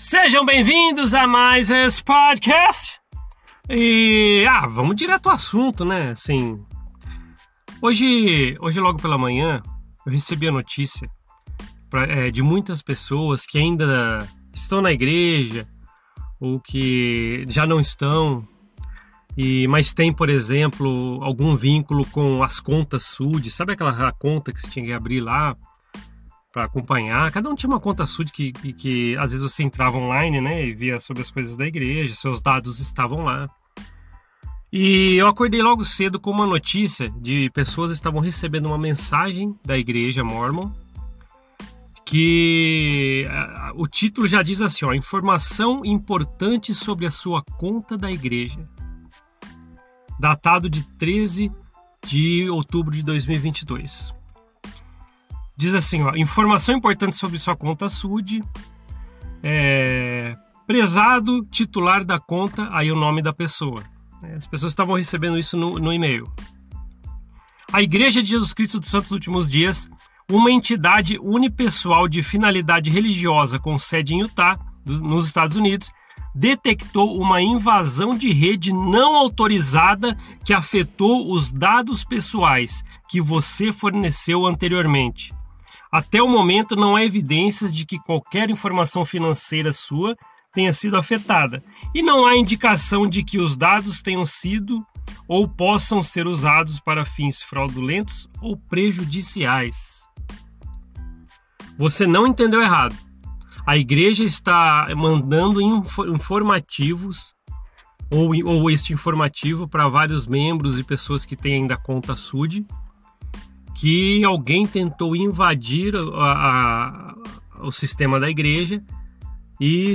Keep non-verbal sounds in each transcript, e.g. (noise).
Sejam bem-vindos a mais esse podcast. E ah, vamos direto ao assunto, né? Assim, hoje, hoje logo pela manhã, eu recebi a notícia pra, é, de muitas pessoas que ainda estão na igreja ou que já não estão, e mas tem, por exemplo, algum vínculo com as contas SUD, sabe aquela conta que você tinha que abrir lá para acompanhar? Cada um tinha uma conta SUD que, que, que, às vezes você entrava online, né, e via sobre as coisas da igreja, seus dados estavam lá. E eu acordei logo cedo com uma notícia de pessoas estavam recebendo uma mensagem da igreja Mormon que o título já diz assim, ó, informação importante sobre a sua conta da igreja. Datado de 13 de outubro de 2022. Diz assim, ó, informação importante sobre sua conta SUD. É, prezado titular da conta, aí o nome da pessoa. As pessoas estavam recebendo isso no, no e-mail. A Igreja de Jesus Cristo dos Santos Últimos Dias uma entidade unipessoal de finalidade religiosa com sede em Utah, nos Estados Unidos, detectou uma invasão de rede não autorizada que afetou os dados pessoais que você forneceu anteriormente. Até o momento, não há evidências de que qualquer informação financeira sua tenha sido afetada, e não há indicação de que os dados tenham sido ou possam ser usados para fins fraudulentos ou prejudiciais. Você não entendeu errado. A igreja está mandando informativos ou, ou este informativo para vários membros e pessoas que têm ainda conta SUD que alguém tentou invadir a, a, o sistema da igreja e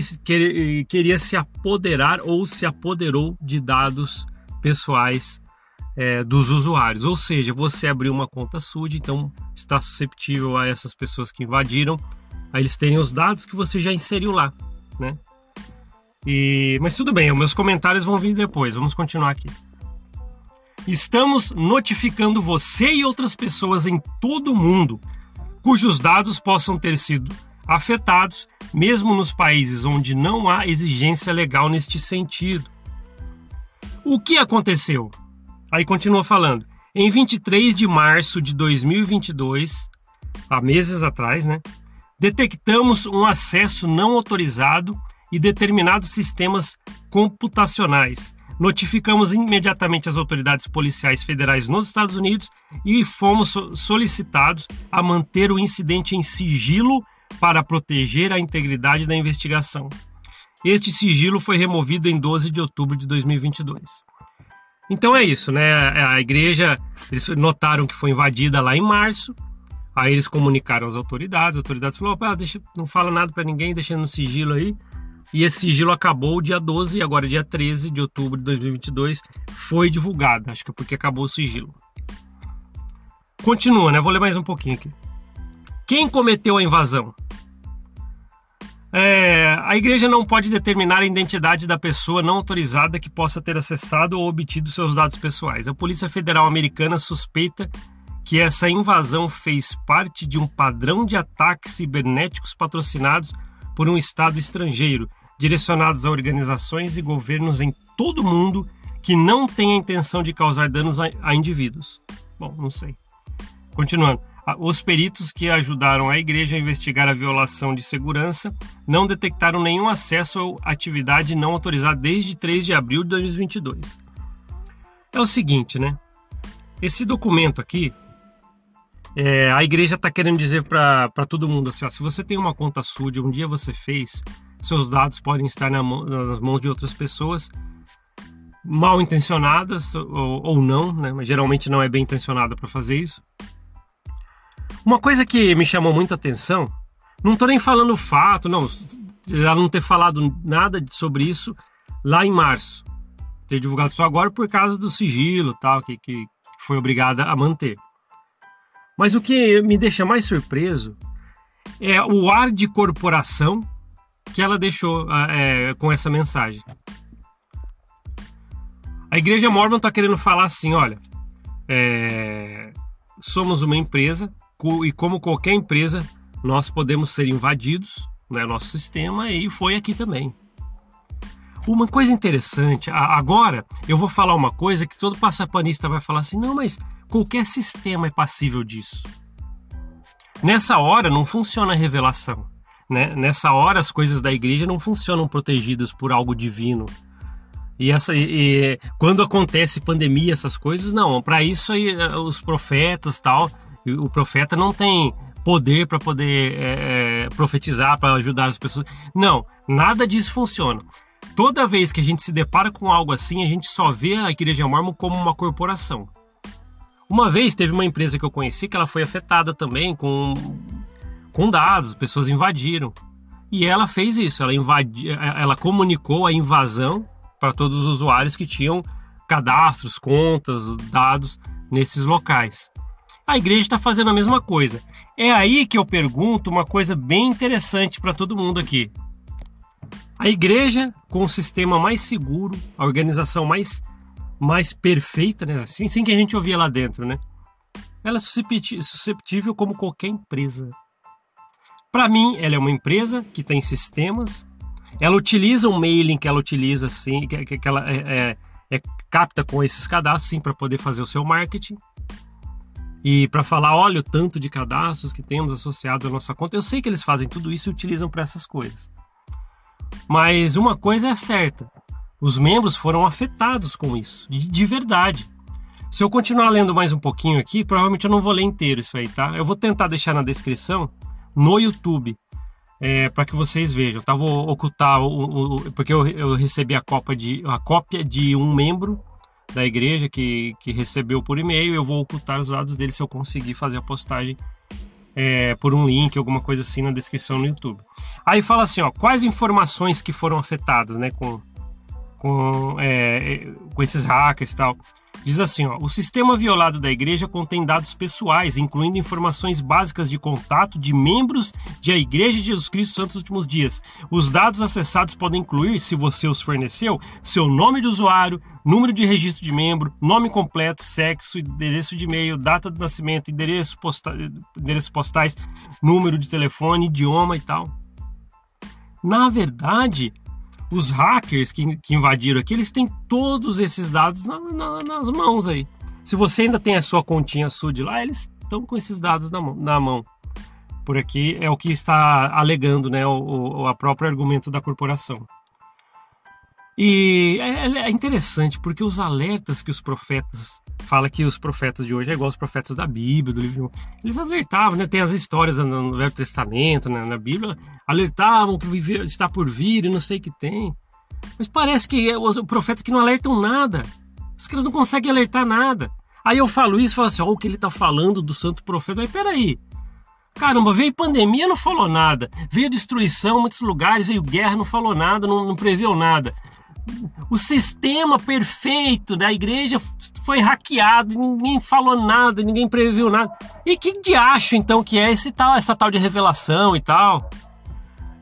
queria se apoderar ou se apoderou de dados pessoais é, dos usuários. Ou seja, você abriu uma conta SUD, então está susceptível a essas pessoas que invadiram, a eles terem os dados que você já inseriu lá, né? E, mas tudo bem, meus comentários vão vir depois. Vamos continuar aqui. Estamos notificando você e outras pessoas em todo o mundo cujos dados possam ter sido afetados, mesmo nos países onde não há exigência legal neste sentido. O que aconteceu? Aí continua falando. Em 23 de março de 2022, há meses atrás, né, detectamos um acesso não autorizado e determinados sistemas computacionais. Notificamos imediatamente as autoridades policiais federais nos Estados Unidos e fomos solicitados a manter o incidente em sigilo para proteger a integridade da investigação. Este sigilo foi removido em 12 de outubro de 2022. Então é isso, né? A igreja, eles notaram que foi invadida lá em março. Aí eles comunicaram às autoridades, as autoridades falaram, opa, deixa, não fala nada para ninguém, deixando no sigilo aí. E esse sigilo acabou dia 12 e agora dia 13 de outubro de 2022 foi divulgado. Acho que é porque acabou o sigilo. Continua, né? Vou ler mais um pouquinho aqui. Quem cometeu a invasão? É, a igreja não pode determinar a identidade da pessoa não autorizada que possa ter acessado ou obtido seus dados pessoais. A Polícia Federal Americana suspeita que essa invasão fez parte de um padrão de ataques cibernéticos patrocinados por um Estado estrangeiro, direcionados a organizações e governos em todo o mundo que não têm a intenção de causar danos a, a indivíduos. Bom, não sei. Continuando. Os peritos que ajudaram a igreja a investigar a violação de segurança não detectaram nenhum acesso à atividade não autorizada desde 3 de abril de 2022. É o seguinte, né? Esse documento aqui, é, a igreja está querendo dizer para todo mundo assim: ó, se você tem uma conta SUD, um dia você fez, seus dados podem estar na mão, nas mãos de outras pessoas mal intencionadas ou, ou não, né? Mas geralmente não é bem intencionada para fazer isso. Uma coisa que me chamou muita atenção, não tô nem falando o fato, não, ela não ter falado nada sobre isso lá em março. Ter divulgado só agora por causa do sigilo tal, que, que foi obrigada a manter. Mas o que me deixa mais surpreso é o ar de corporação que ela deixou é, com essa mensagem. A igreja Mormon está querendo falar assim: olha, é, somos uma empresa e como qualquer empresa, nós podemos ser invadidos, né, nosso sistema e foi aqui também. Uma coisa interessante, agora eu vou falar uma coisa que todo passapanista vai falar assim: não, mas qualquer sistema é passível disso. Nessa hora não funciona a revelação. Né? Nessa hora as coisas da igreja não funcionam protegidas por algo divino. E, essa, e, quando acontece pandemia, essas coisas, não. Para isso aí eh, os profetas tal, o profeta não tem poder para poder é, profetizar, para ajudar as pessoas. Não, nada disso funciona. Toda vez que a gente se depara com algo assim, a gente só vê a Igreja Mormon como uma corporação. Uma vez teve uma empresa que eu conheci que ela foi afetada também com, com dados, pessoas invadiram. E ela fez isso, ela, invadi, ela comunicou a invasão para todos os usuários que tinham cadastros, contas, dados nesses locais. A igreja está fazendo a mesma coisa. É aí que eu pergunto uma coisa bem interessante para todo mundo aqui. A igreja, com o sistema mais seguro, a organização mais, mais perfeita, né? assim, assim que a gente ouvia lá dentro, né? Ela é susceptível como qualquer empresa. Para mim, ela é uma empresa que tem sistemas. Ela utiliza um mailing que ela utiliza assim, que, que ela é, é, é, capta com esses cadastros sim para poder fazer o seu marketing e para falar, olha o tanto de cadastros que temos associados à nossa conta. Eu sei que eles fazem tudo isso e utilizam para essas coisas. Mas uma coisa é certa: os membros foram afetados com isso, de verdade. Se eu continuar lendo mais um pouquinho aqui, provavelmente eu não vou ler inteiro isso aí, tá? Eu vou tentar deixar na descrição no YouTube é, para que vocês vejam. Tá? Vou ocultar o, o porque eu, eu recebi a cópia de a cópia de um membro da igreja que, que recebeu por e-mail. Eu vou ocultar os dados dele se eu conseguir fazer a postagem é, por um link, alguma coisa assim na descrição no YouTube. Aí fala assim, ó, quais informações que foram afetadas, né, com, com, é, com esses hackers e tal. Diz assim, ó, o sistema violado da igreja contém dados pessoais, incluindo informações básicas de contato de membros de a Igreja de Jesus Cristo Santos Últimos Dias. Os dados acessados podem incluir, se você os forneceu, seu nome de usuário, número de registro de membro, nome completo, sexo, endereço de e-mail, data de nascimento, endereço posta endereços postais, número de telefone, idioma e tal. Na verdade, os hackers que, que invadiram aqui, eles têm todos esses dados na, na, nas mãos aí. Se você ainda tem a sua continha SUD lá, eles estão com esses dados na mão, na mão. Por aqui é o que está alegando né, o, o a próprio argumento da corporação. E é, é, interessante porque os alertas que os profetas fala que os profetas de hoje é igual os profetas da Bíblia, do livro. Eles alertavam, né? Tem as histórias no Velho Testamento, né? na Bíblia, alertavam que está por vir e não sei o que tem. Mas parece que é os profetas que não alertam nada. Os caras não conseguem alertar nada. Aí eu falo isso, falo assim, ó, o que ele está falando do santo profeta. Mas peraí, Caramba, veio pandemia, não falou nada. Veio destruição em muitos lugares, veio guerra, não falou nada, não, não previu nada o sistema perfeito da igreja foi hackeado, ninguém falou nada, ninguém previu nada. E que diacho então que é esse tal, essa tal de revelação e tal?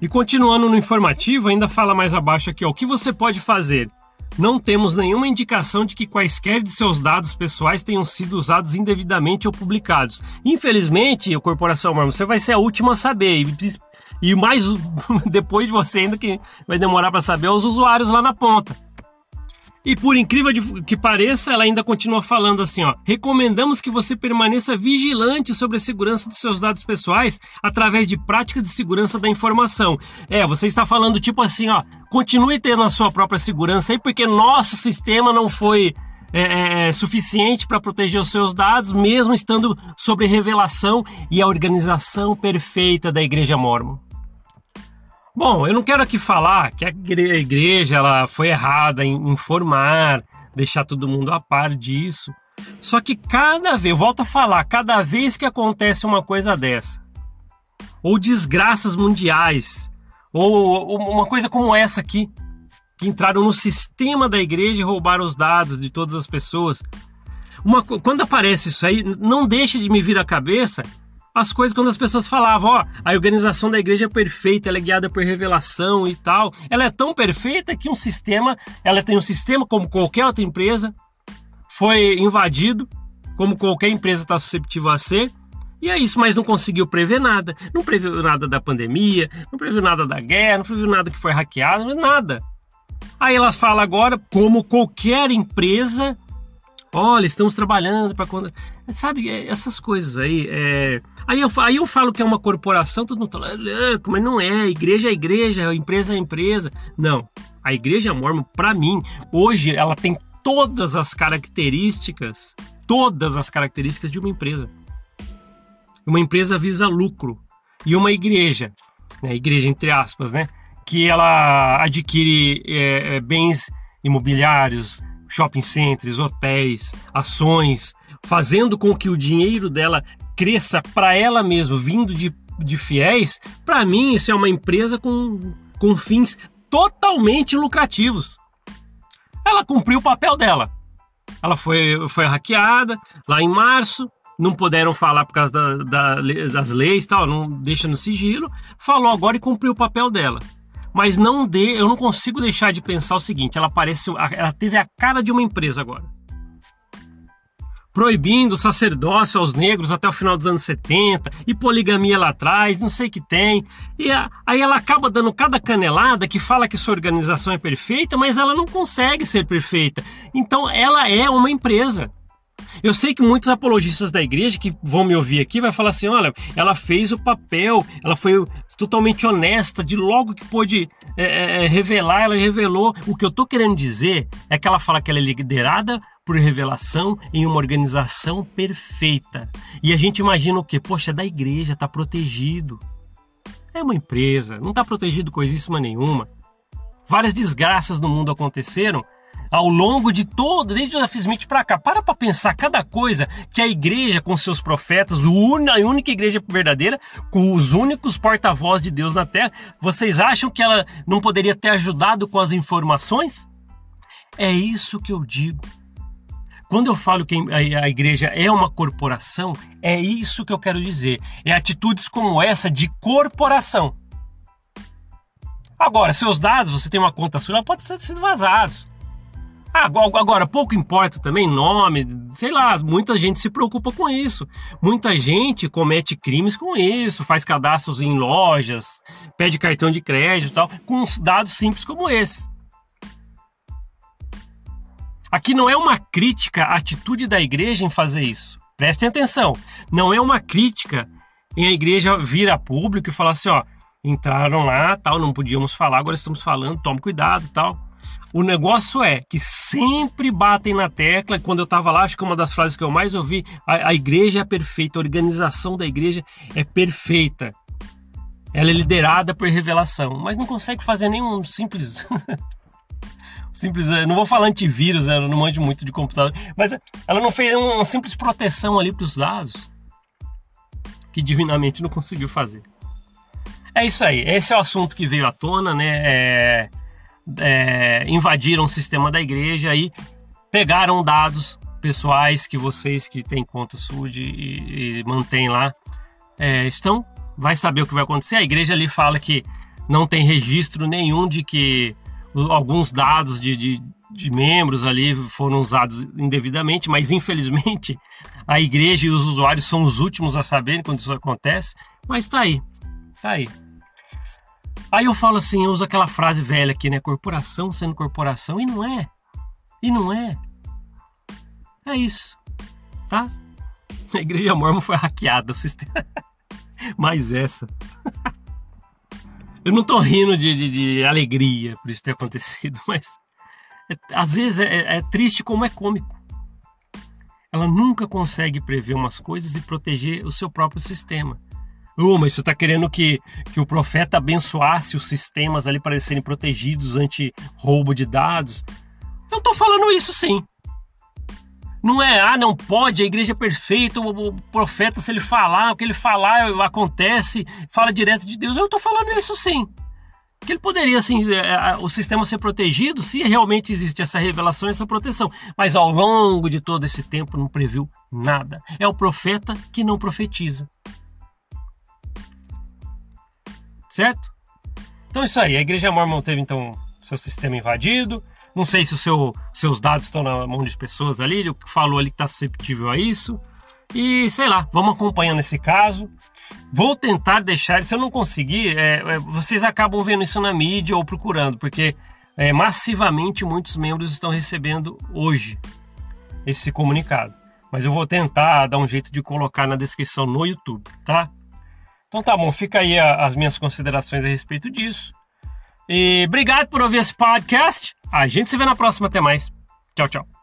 E continuando no informativo, ainda fala mais abaixo aqui, ó, o que você pode fazer? Não temos nenhuma indicação de que quaisquer de seus dados pessoais tenham sido usados indevidamente ou publicados. Infelizmente, corporação Mormon, você vai ser a última a saber. E mais (laughs) depois de você ainda que vai demorar para saber os usuários lá na ponta. E por incrível que pareça, ela ainda continua falando assim, ó: "Recomendamos que você permaneça vigilante sobre a segurança de seus dados pessoais através de práticas de segurança da informação". É, você está falando tipo assim, ó: "Continue tendo a sua própria segurança aí porque nosso sistema não foi é, é, é suficiente para proteger os seus dados, mesmo estando sob revelação e a organização perfeita da Igreja Mormon". Bom, eu não quero aqui falar que a igreja ela foi errada em informar, deixar todo mundo a par disso. Só que cada vez, eu volto a falar, cada vez que acontece uma coisa dessa, ou desgraças mundiais, ou, uma coisa como essa aqui, que entraram no sistema da igreja e roubaram os dados de todas as pessoas. Uma, quando aparece isso aí, não deixa de me vir à cabeça as coisas quando as pessoas falavam, ó, a organização da igreja é perfeita, ela é guiada por revelação e tal. Ela é tão perfeita que um sistema, ela tem um sistema como qualquer outra empresa, foi invadido, como qualquer empresa está suscetível a ser, E é isso, mas não conseguiu prever nada. Não previu nada da pandemia, não previu nada da guerra, não previu nada que foi hackeado, nada. Aí elas falam agora, como qualquer empresa, olha, estamos trabalhando para quando. Sabe, é, essas coisas aí. É... Aí, eu, aí eu falo que é uma corporação, todo mundo fala, mas não é, igreja é igreja, empresa é empresa. Não, a igreja mormon, para mim, hoje ela tem todas as características, todas as características de uma empresa. Uma empresa visa lucro e uma igreja, né, igreja entre aspas, né, que ela adquire é, é, bens imobiliários, shopping centers, hotéis, ações, fazendo com que o dinheiro dela cresça para ela mesma, vindo de, de fiéis. Para mim, isso é uma empresa com, com fins totalmente lucrativos. Ela cumpriu o papel dela. Ela foi, foi hackeada lá em março, não puderam falar por causa da, da, das leis tal, não deixa no sigilo. Falou agora e cumpriu o papel dela. Mas não dê, eu não consigo deixar de pensar o seguinte: ela parece, ela teve a cara de uma empresa agora proibindo o sacerdócio aos negros até o final dos anos 70, e poligamia lá atrás, não sei o que tem. E a, aí ela acaba dando cada canelada que fala que sua organização é perfeita, mas ela não consegue ser perfeita. Então ela é uma empresa. Eu sei que muitos apologistas da igreja que vão me ouvir aqui vai falar assim: olha, ela fez o papel, ela foi totalmente honesta, de logo que pôde é, é, é revelar, ela revelou. O que eu tô querendo dizer é que ela fala que ela é liderada por revelação em uma organização perfeita. E a gente imagina o quê? Poxa, é da igreja, está protegido. É uma empresa, não está protegido coisíssima nenhuma. Várias desgraças no mundo aconteceram ao longo de todo, desde Joseph Smith para cá. Para para pensar cada coisa que a igreja com seus profetas, a única igreja verdadeira, com os únicos porta-voz de Deus na terra, vocês acham que ela não poderia ter ajudado com as informações? É isso que eu digo. Quando eu falo que a igreja é uma corporação, é isso que eu quero dizer. É atitudes como essa de corporação. Agora, seus dados, você tem uma conta sua, pode ser vazados. Agora, pouco importa também nome, sei lá, muita gente se preocupa com isso. Muita gente comete crimes com isso, faz cadastros em lojas, pede cartão de crédito e tal, com dados simples como esse. Aqui não é uma crítica à atitude da igreja em fazer isso. Prestem atenção. Não é uma crítica em a igreja vir a público e falar assim, ó, entraram lá, tal, não podíamos falar, agora estamos falando, tome cuidado, tal. O negócio é que sempre batem na tecla, quando eu estava lá, acho que uma das frases que eu mais ouvi, a, a igreja é perfeita, a organização da igreja é perfeita. Ela é liderada por revelação, mas não consegue fazer nenhum simples (laughs) simples, eh, não vou falar antivírus, né, não manjo muito de computador, mas ela não fez uma simples proteção ali para os dados que divinamente não conseguiu fazer. É isso aí, esse é o assunto que veio à tona, né? É, é, invadiram o sistema da igreja e pegaram dados pessoais que vocês que têm conta SUD e, e mantêm lá é, estão. Vai saber o que vai acontecer. A igreja ali fala que não tem registro nenhum de que alguns dados de, de, de membros ali foram usados indevidamente, mas infelizmente a igreja e os usuários são os últimos a saberem quando isso acontece. Mas tá aí, tá aí. Aí eu falo assim, eu uso aquela frase velha aqui, né? Corporação sendo corporação, e não é. E não é. É isso, tá? A igreja mormon foi hackeada, o sistema. (laughs) Mais essa. Eu não tô rindo de, de, de alegria por isso ter acontecido, (laughs) mas é, às vezes é, é, é triste como é cômico. Ela nunca consegue prever umas coisas e proteger o seu próprio sistema. Mas você está querendo que, que o profeta abençoasse os sistemas ali para eles serem protegidos ante roubo de dados? Eu estou falando isso sim. Não é, ah, não pode, a igreja é perfeita, o, profeta, se ele falar, o que ele falar acontece, fala direto de Deus. Eu estou falando isso sim. Que ele poderia, assim, é, é, o sistema ser protegido se realmente existe essa revelação, essa proteção. Mas ao longo de todo esse tempo não previu nada. É o profeta que não profetiza. Certo? Então é isso aí, a igreja mormon teve então seu sistema invadido, não sei se seu, seus dados estão na mão de pessoas ali, o que falou ali que está susceptível a isso. E sei lá, vamos acompanhando esse caso. Vou tentar deixar, se eu não conseguir, é, é, vocês acabam vendo isso na mídia ou procurando, porque é, massivamente muitos membros estão recebendo hoje esse comunicado. Mas eu vou tentar dar um jeito de colocar na descrição no YouTube, tá? Então tá bom, fica aí a, as minhas considerações a respeito disso. E obrigado por ouvir esse podcast. A gente se vê na próxima. Até mais. Tchau, tchau.